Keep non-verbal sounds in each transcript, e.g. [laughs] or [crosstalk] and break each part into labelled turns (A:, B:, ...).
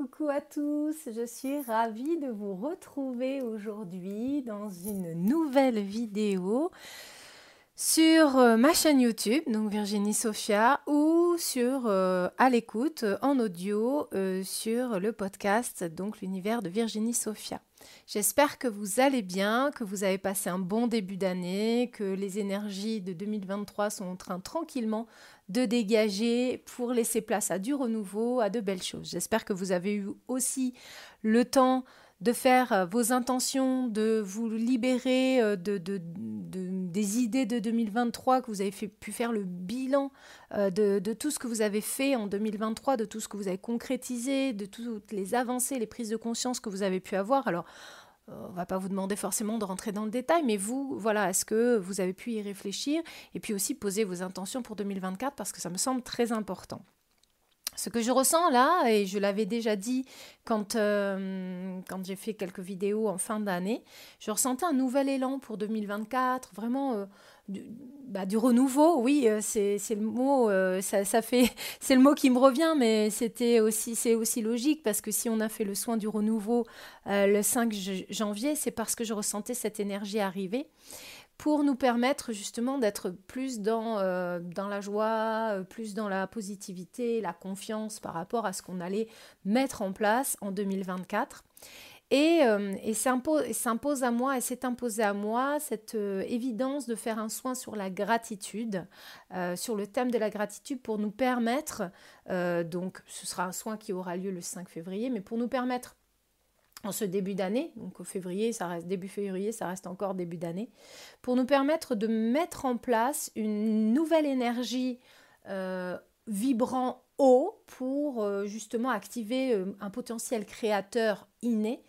A: Coucou à tous, je suis ravie de vous retrouver aujourd'hui dans une nouvelle vidéo sur euh, ma chaîne YouTube, donc Virginie Sophia, ou sur euh, à l'écoute en audio euh, sur le podcast, donc l'univers de Virginie Sophia. J'espère que vous allez bien, que vous avez passé un bon début d'année, que les énergies de 2023 sont en train tranquillement de dégager pour laisser place à du renouveau, à de belles choses. J'espère que vous avez eu aussi le temps de faire euh, vos intentions, de vous libérer euh, de, des idées de 2023, que vous avez pu faire le bilan euh, de, tout ce que vous avez fait en 2023, de tout ce que vous avez concrétisé, de toutes les avancées, les prises de conscience que vous avez pu avoir. Alors, on va pas vous demander forcément de rentrer dans le détail, mais vous, voilà, est-ce que vous avez pu y réfléchir et puis aussi poser vos intentions pour 2024 parce que ça me semble très important. Ce que je ressens là, et je l'avais déjà dit quand, euh, quand j'ai fait quelques vidéos en fin d'année, je ressentais un nouvel élan pour 2024, vraiment euh, du, bah, du, renouveau. Oui, euh, [laughs] c'est le mot, qui me revient, mais c'était aussi, c'est aussi logique parce que si on a fait le soin du renouveau le 5 janvier, c'est parce que je ressentais cette énergie arriver pour nous permettre justement d'être plus dans, euh, dans la joie, euh, plus dans la positivité, la confiance par rapport à ce qu'on allait mettre en place en 2024. Et, euh, et s'impose à moi, et s'est imposé à moi cette évidence de faire un soin sur la gratitude, sur le thème de la gratitude pour nous permettre, donc ce sera un soin qui aura lieu le 5 février, mais pour nous permettre en ce début d'année, donc au février, ça reste début février, ça reste encore début d'année, pour nous permettre de mettre en place une nouvelle énergie euh, vibrant pour euh, justement activer euh, un potentiel créateur inné,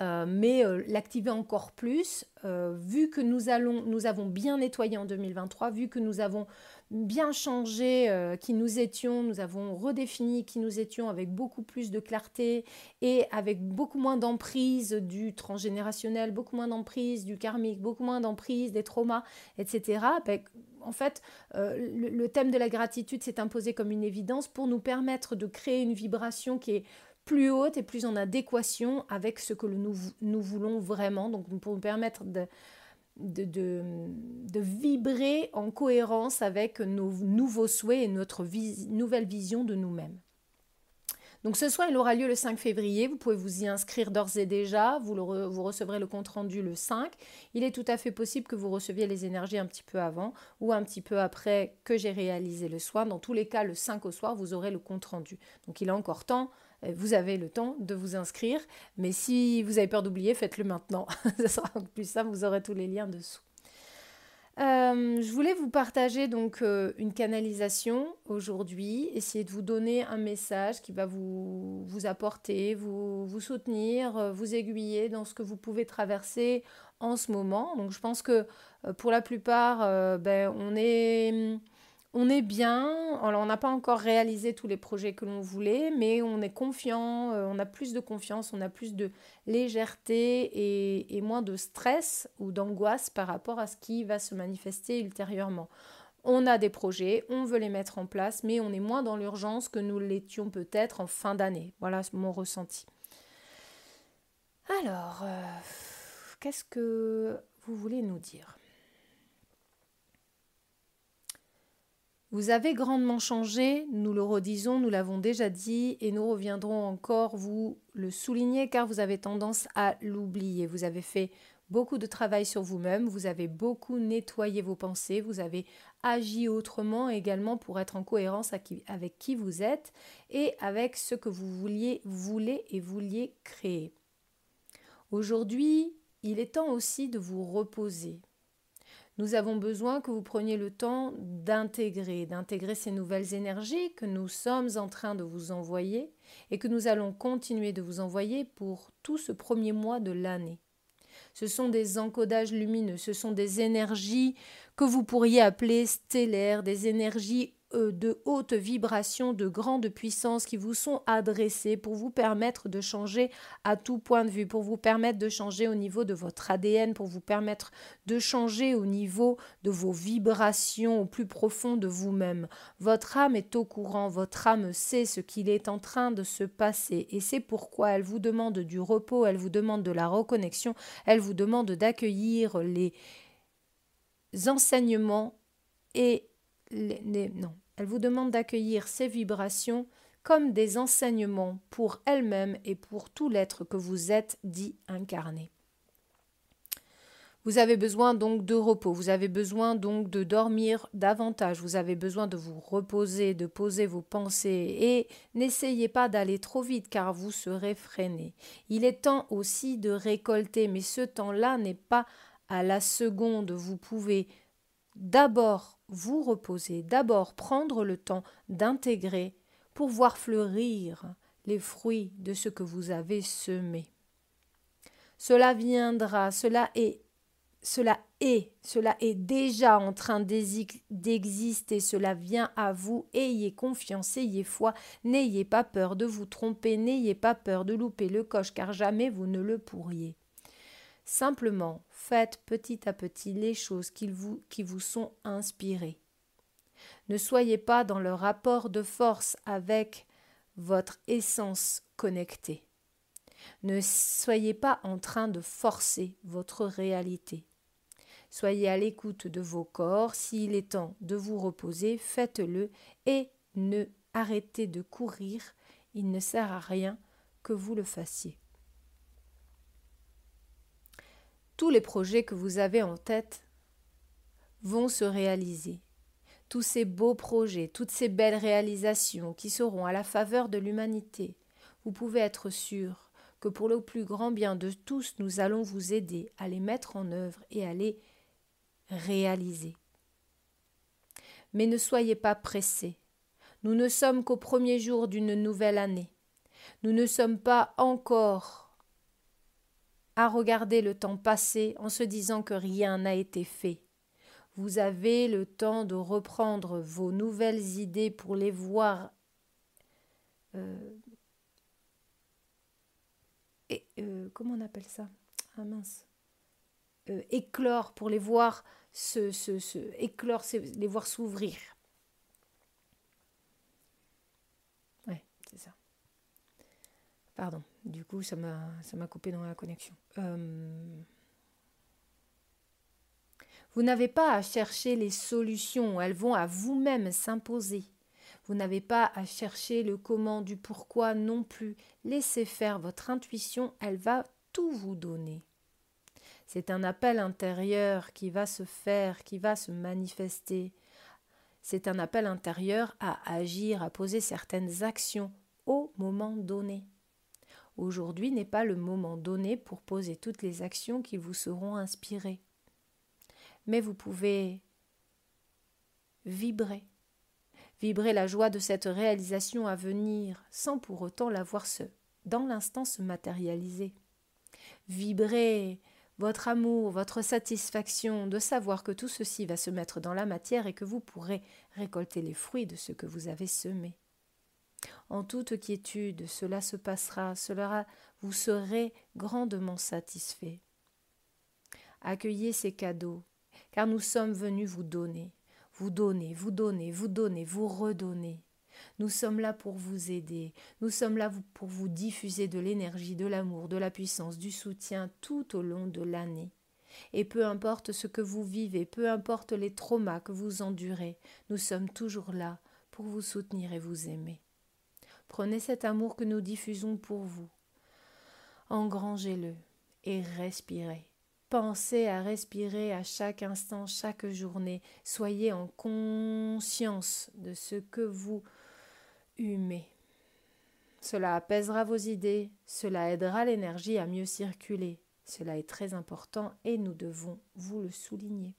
A: mais l'activer encore plus, vu que nous, allons, nous avons bien nettoyé en 2023, vu que nous avons bien changé euh, qui nous étions, nous avons redéfini qui nous étions avec beaucoup plus de clarté et avec beaucoup moins d'emprise du transgénérationnel, beaucoup moins d'emprise du karmique, beaucoup moins d'emprise des traumas, etc. Ben, en fait, euh, le, thème de la gratitude s'est imposé comme une évidence pour nous permettre de créer une vibration qui est plus haute et plus en adéquation avec ce que nous, nous voulons vraiment, donc pour nous permettre de, de, vibrer en cohérence avec nos nouveaux souhaits et notre nouvelle vision de nous-mêmes. Donc ce soir, il aura lieu le 5 février. Vous pouvez vous y inscrire d'ores et déjà. Vous, vous recevrez le compte-rendu le 5. Il est tout à fait possible que vous receviez les énergies un petit peu avant ou un petit peu après que j'ai réalisé le soir. Dans tous les cas, le 5 au soir, vous aurez le compte-rendu. Donc il a encore temps vous avez le temps de vous inscrire. Mais si vous avez peur d'oublier, faites-le maintenant. [laughs] Ce sera plus simple, vous aurez tous les liens dessous. Euh, je voulais vous partager donc euh, une canalisation aujourd'hui, essayer de vous donner un message qui va vous, vous apporter, vous, vous soutenir, vous aiguiller dans ce que vous pouvez traverser en ce moment. Donc je pense que pour la plupart, ben, on est on est bien, alors on n'a pas encore réalisé tous les projets que l'on voulait, mais on est confiant, euh, on a plus de confiance, on a plus de légèreté et, moins de stress ou d'angoisse par rapport à ce qui va se manifester ultérieurement. On a des projets, on veut les mettre en place, mais on est moins dans l'urgence que nous l'étions peut-être en fin d'année. Voilà mon ressenti. Alors, euh, qu'est-ce que vous voulez nous dire? Vous avez grandement changé, nous le redisons, nous l'avons déjà dit, et nous reviendrons encore vous le souligner car vous avez tendance à l'oublier. Vous avez fait beaucoup de travail sur vous-même, vous avez beaucoup nettoyé vos pensées, vous avez agi autrement également pour être en cohérence avec qui vous êtes et avec ce que vous vouliez, voulez et vouliez créer. Aujourd'hui, il est temps aussi de vous reposer, Nous avons besoin que vous preniez le temps d'intégrer, d'intégrer ces nouvelles énergies que nous sommes en train de vous envoyer et que nous allons continuer de vous envoyer pour tout ce premier mois de l'année. Ce sont des encodages lumineux, ce sont des énergies que vous pourriez appeler stellaires, des énergies de haute vibration, de grande puissance qui vous sont adressées pour vous permettre de changer à tout point de vue, pour vous permettre de changer au niveau de votre ADN, pour vous permettre de changer au niveau de vos vibrations au plus profond de vous-même. Votre âme est au courant, votre âme sait ce qu'il est en train de se passer et c'est pourquoi elle vous demande du repos, elle vous demande de la reconnexion, elle vous demande d'accueillir les enseignements et elle vous demande d'accueillir ces vibrations comme des enseignements pour elle-même et pour tout l'être que vous êtes dit incarné. Vous avez besoin donc de repos, vous avez besoin donc de dormir davantage, vous avez besoin de vous reposer, de poser vos pensées et n'essayez pas d'aller trop vite car vous serez freiné. Il est temps aussi de récolter, mais ce temps-là n'est pas à la seconde. Vous pouvez d'abord vous reposer, d'abord prendre le temps d'intégrer pour voir fleurir les fruits de ce que vous avez semé. Cela viendra, cela est, cela est, cela est déjà en train d'exister, cela vient à vous, ayez confiance, ayez foi, n'ayez pas peur de vous tromper, n'ayez pas peur de louper le coche, car jamais vous ne le pourriez. Simplement, faites petit à petit les choses qui vous, qui vous sont inspirées. Ne soyez pas dans le rapport de force avec votre essence connectée. Ne soyez pas en train de forcer votre réalité. Soyez à l'écoute de vos corps. S'il est temps de vous reposer, faites-le et ne arrêtez de courir. Il ne sert à rien que vous le fassiez. Tous les projets que vous avez en tête vont se réaliser. Tous ces beaux projets, toutes ces belles réalisations qui seront à la faveur de l'humanité, vous pouvez être sûr que pour le plus grand bien de tous, nous allons vous aider à les mettre en œuvre et à les réaliser. Mais ne soyez pas pressés. Nous ne sommes qu'au premier jour d'une nouvelle année. Nous ne sommes pas encore à regarder le temps passé en se disant que rien n'a été fait. Vous avez le temps de reprendre vos nouvelles idées pour les voir euh, et, euh, comment on appelle ça? Ah mince. Euh, éclore pour les voir se, se, se éclore, les voir s'ouvrir. Ouais, c'est ça. Pardon, du coup, ça m'a, coupé dans la connexion. Euh, vous n'avez pas à chercher les solutions, elles vont à vous-même s'imposer. Vous n'avez pas à chercher le comment du pourquoi non plus. Laissez faire votre intuition, elle va tout vous donner. C'est un appel intérieur qui va se faire, qui va se manifester. C'est un appel intérieur à agir, à poser certaines actions au moment donné. Aujourd'hui n'est pas le moment donné pour poser toutes les actions qui vous seront inspirées. Mais vous pouvez vibrer, vibrer la joie de cette réalisation à venir sans pour autant la voir se, dans l'instant se matérialiser. Vibrer votre amour, votre satisfaction de savoir que tout ceci va se mettre dans la matière et que vous pourrez récolter les fruits de ce que vous avez semé. En toute quiétude, cela se passera, cela vous serez grandement satisfait. Accueillez ces cadeaux, car nous sommes venus vous donner, vous donner, vous donner, vous donner, vous redonner. Nous sommes là pour vous aider, nous sommes là pour vous diffuser de l'énergie, de l'amour, de la puissance, du soutien tout au long de l'année. Et peu importe ce que vous vivez, peu importe les traumas que vous endurez, nous sommes toujours là pour vous soutenir et vous aimer. Prenez cet amour que nous diffusons pour vous. Engrangez-le et respirez. Pensez à respirer à chaque instant, chaque journée. Soyez en conscience de ce que vous humez. Cela apaisera vos idées, cela aidera l'énergie à mieux circuler. Cela est très important et nous devons vous le souligner.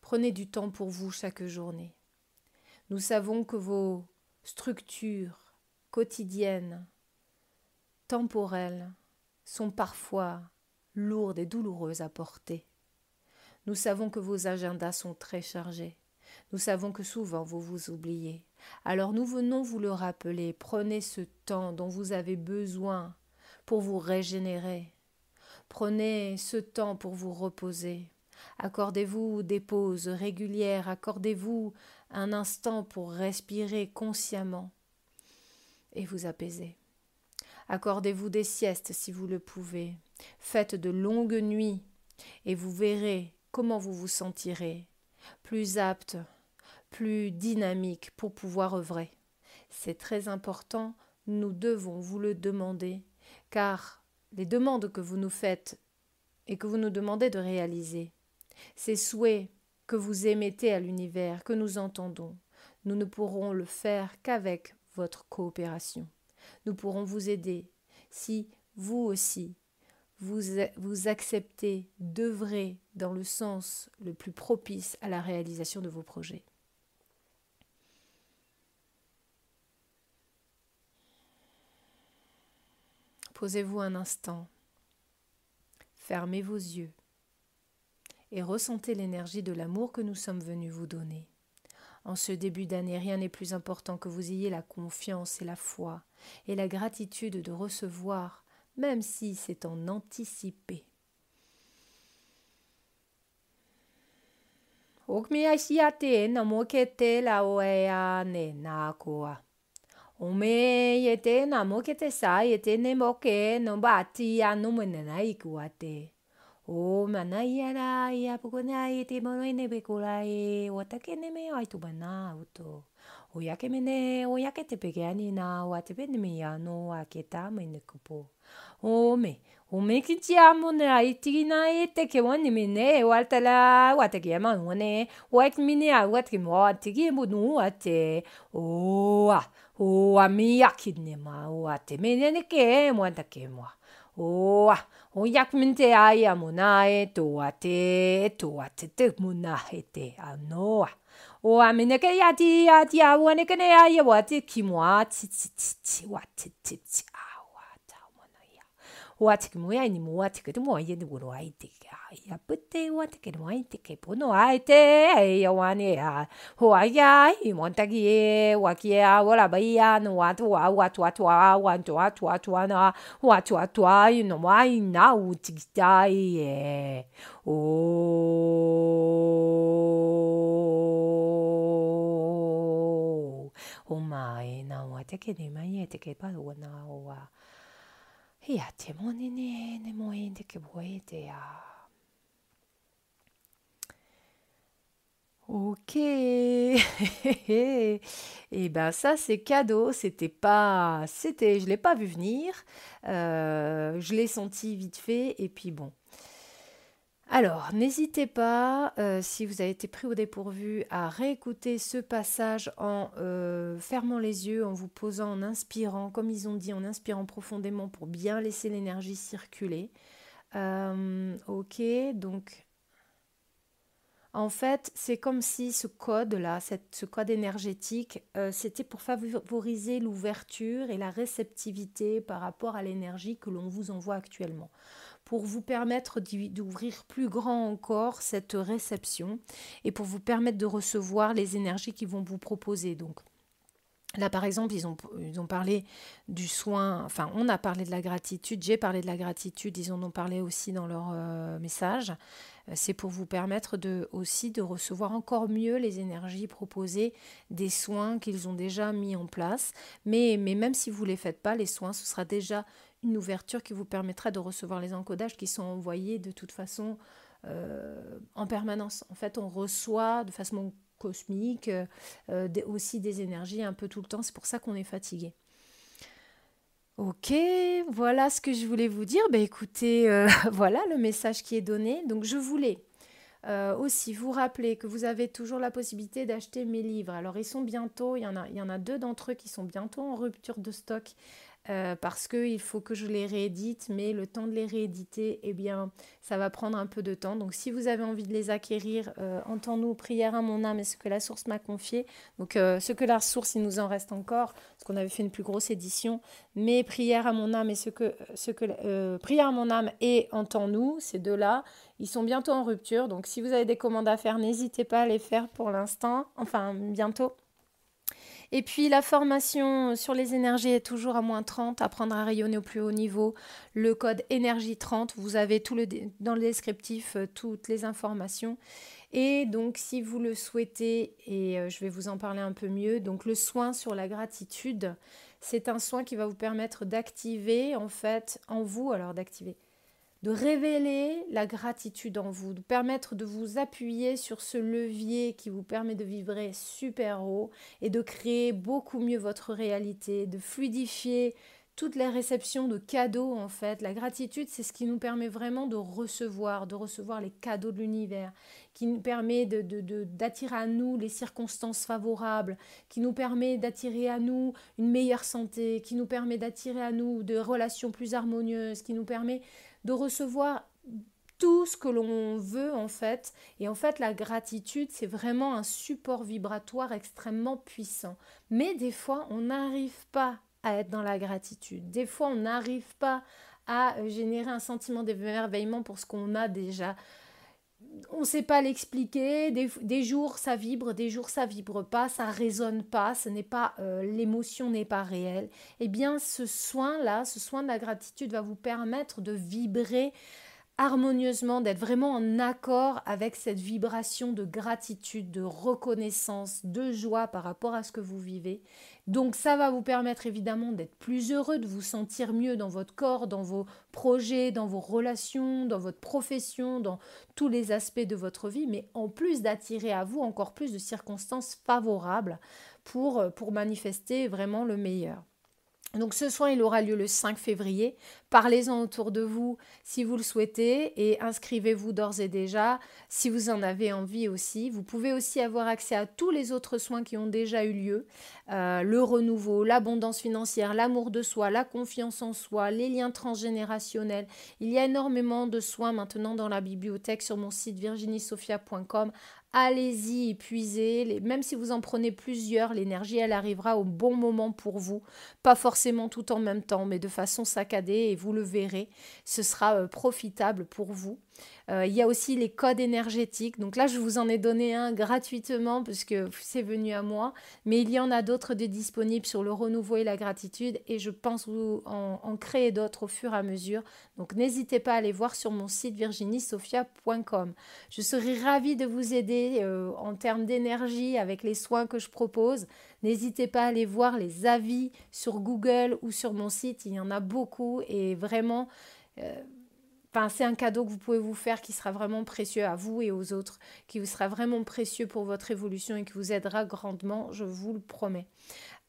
A: Prenez du temps pour vous chaque journée. Nous savons que vos structures quotidiennes, temporelles, sont parfois lourdes et douloureuses à porter. Nous savons que vos agendas sont très chargés. Nous savons que souvent vous vous oubliez. Alors nous venons vous le rappeler. Prenez ce temps dont vous avez besoin pour vous régénérer. Prenez ce temps pour vous reposer. Accordez-vous des pauses régulières, accordez-vous un instant pour respirer consciemment et vous apaiser. Accordez-vous des siestes si vous le pouvez. Faites de longues nuits et vous verrez comment vous vous sentirez plus apte, plus dynamique pour pouvoir œuvrer. C'est très important, nous devons vous le demander, car les demandes que vous nous faites et que vous nous demandez de réaliser, ces souhaits que vous émettez à l'univers, que nous entendons, nous ne pourrons le faire qu'avec votre coopération. Nous pourrons vous aider si vous aussi vous, vous acceptez d'œuvrer dans le sens le plus propice à la réalisation de vos projets. Posez-vous un instant, fermez vos yeux et ressentez l'énergie de l'amour que nous sommes venus vous donner. En ce début d'année, rien n'est plus important que vous ayez la confiance et la foi et la gratitude de recevoir, même si c'est en anticipé.
B: オーマナイヤライヤポコナイティモロイネベコライオタケネメアイトバナウトおやけめねおやけてべげやになわてべねめやのあけためねくぼおめおめきちやもねあいてぎないってけわにめねわたらわてげやまんわねわきみねあわてげもあてげものわておわおわみやきねまわてめねねけもあたけもおわ 어, 약문제 아야 문아에 도아테 도아테 문아에테 아노아. 오아미네게 야디 야디 아우아네게네 아야 와티 키모아 치치치치 와티치치 아와 자오모나야. 와티 키모야 이니 모아티 그도 모아이니 모로아이티게. ja põteuateke noaiteke punuaite eioanea huaia imontagie wakia walabaia nuatua watuatua wantuatuatuana huatuatua inomaina utigitaie o mae naua teke nimaie teke parua naua ia te monene ne moe teke boe te a
A: Ok. [laughs] Et ben ça c'est cadeau. C'était pas, c'était, je l'ai pas vu venir. Euh, je l'ai senti vite fait et puis bon. Alors, n'hésitez pas, euh, si vous avez été pris au dépourvu, à réécouter ce passage en euh, fermant les yeux, en vous posant, en inspirant, comme ils ont dit, en inspirant profondément pour bien laisser l'énergie circuler. ok, donc en fait, c'est comme si ce code-là, ce code énergétique, euh, c'était pour favoriser l'ouverture et la réceptivité par rapport à l'énergie que l'on vous envoie actuellement, pour vous permettre d'ouvrir plus grand encore cette réception et pour vous permettre de recevoir les énergies qu'ils vont vous proposer. Donc, Là, par exemple, ils ont, parlé du soin, enfin, on a parlé de la gratitude, j'ai parlé de la gratitude, ils en ont parlé aussi dans leur euh, message. Euh, c'est pour vous permettre de, aussi de recevoir encore mieux les énergies proposées des soins qu'ils ont déjà mis en place. Mais, mais même si vous ne les faites pas, les soins, ce sera déjà une ouverture qui vous permettra de recevoir les encodages qui sont envoyés de toute façon euh, en permanence. En fait, on reçoit de façon cosmique, euh, aussi des énergies un peu tout le temps. C'est pour ça qu'on est fatigué. Ok, voilà ce que je voulais vous dire. Ben, écoutez, euh, [laughs] voilà le message qui est donné. Donc je voulais euh, aussi vous rappeler que vous avez toujours la possibilité d'acheter mes livres. Alors ils sont bientôt, il y en a, il y en a deux d'entre eux qui sont bientôt en rupture de stock. Euh, parce qu'il faut que je les réédite, mais le temps de les rééditer, eh bien, ça va prendre un peu de temps. Donc, si vous avez envie de les acquérir, euh, entends-nous, prière à mon âme et ce que la source m'a confié. Donc, euh, ce que la source, il nous en reste encore, parce qu'on avait fait une plus grosse édition. Mais prière à mon âme et ce que, ce que prière à mon âme et entends-nous, ces deux-là, ils sont bientôt en rupture. Donc, si vous avez des commandes à faire, n'hésitez pas à les faire pour l'instant, enfin, bientôt. Et puis la formation sur les énergies est toujours à moins 30, apprendre à rayonner au plus haut niveau. Le code énergie 30, vous avez tout le, dans le descriptif euh, toutes les informations. Et donc si vous le souhaitez, et euh, je vais vous en parler un peu mieux, donc le soin sur la gratitude, c'est un soin qui va vous permettre d'activer en fait en vous, alors d'activer, de révéler la gratitude en vous, de permettre de vous appuyer sur ce levier qui vous permet de vibrer super haut et de créer beaucoup mieux votre réalité, de fluidifier toutes les réceptions de cadeaux en fait. La gratitude, c'est ce qui nous permet vraiment de recevoir, de recevoir les cadeaux de l'univers, qui nous permet d'attirer de, à nous les circonstances favorables, qui nous permet d'attirer à nous une meilleure santé, qui nous permet d'attirer à nous des relations plus harmonieuses, qui nous permet de recevoir tout ce que l'on veut en fait. Et en fait, la gratitude, c'est vraiment un support vibratoire extrêmement puissant. Mais des fois, on n'arrive pas à être dans la gratitude. Des fois, on n'arrive pas à générer un sentiment d'émerveillement pour ce qu'on a déjà on ne sait pas l'expliquer. Des, jours ça vibre, des jours ça vibre pas, ça résonne pas, ce n'est pas euh, l'émotion n'est pas réelle. Eh bien, ce soin là, ce soin de la gratitude va vous permettre de vibrer harmonieusement, d'être vraiment en accord avec cette vibration de gratitude, de reconnaissance, de joie par rapport à ce que vous vivez. Donc ça va vous permettre évidemment d'être plus heureux, de vous sentir mieux dans votre corps, dans vos projets, dans vos relations, dans votre profession, dans tous les aspects de votre vie, mais en plus d'attirer à vous encore plus de circonstances favorables pour, pour manifester vraiment le meilleur. Donc ce soin, il aura lieu le 5 février. Parlez-en autour de vous si vous le souhaitez et inscrivez-vous d'ores et déjà si vous en avez envie aussi. Vous pouvez aussi avoir accès à tous les autres soins qui ont déjà eu lieu. Euh, le renouveau, l'abondance financière, l'amour de soi, la confiance en soi, les liens transgénérationnels. Il y a énormément de soins maintenant dans la bibliothèque sur mon site virginiesophia.com allez-y, épuisez. Même si vous en prenez plusieurs, l'énergie, elle arrivera au bon moment pour vous. Pas forcément tout en même temps, mais de façon saccadée, et vous le verrez, ce sera euh, profitable pour vous. Euh, il y a aussi les codes énergétiques. Donc là, je vous en ai donné un gratuitement parce que c'est venu à moi. Mais il y en a d'autres disponibles sur le renouveau et la gratitude. Et je pense en, créer d'autres au fur et à mesure. Donc n'hésitez pas à aller voir sur mon site virginiesophia.com. Je serai ravie de vous aider euh, en termes d'énergie avec les soins que je propose. N'hésitez pas à aller voir les avis sur Google ou sur mon site. Il y en a beaucoup et vraiment... Euh, c'est un cadeau que vous pouvez vous faire qui sera vraiment précieux à vous et aux autres, qui vous sera vraiment précieux pour votre évolution et qui vous aidera grandement, je vous le promets.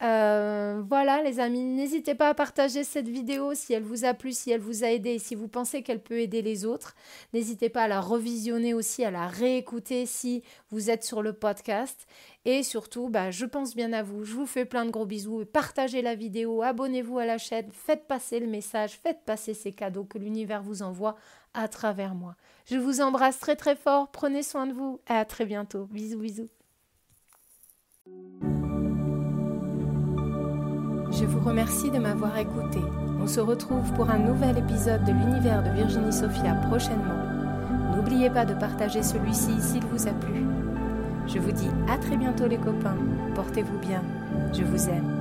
A: Euh, voilà les amis, n'hésitez pas à partager cette vidéo si elle vous a plu, si elle vous a aidé si vous pensez qu'elle peut aider les autres. N'hésitez pas à la revisionner aussi, à la réécouter si vous êtes sur le podcast. Et surtout, bah, je pense bien à vous. Je vous fais plein de gros bisous. Partagez la vidéo, abonnez-vous à la chaîne, faites passer le message, faites passer ces cadeaux que l'univers vous envoie à travers moi. Je vous embrasse très très fort. Prenez soin de vous. Et à très bientôt. Bisous bisous. Je vous remercie de m'avoir écouté. On se retrouve pour un nouvel épisode de l'univers de Virginie Sophia prochainement. N'oubliez pas de partager celui-ci s'il vous a plu. Je vous dis à très bientôt les copains. Portez-vous bien. Je vous aime.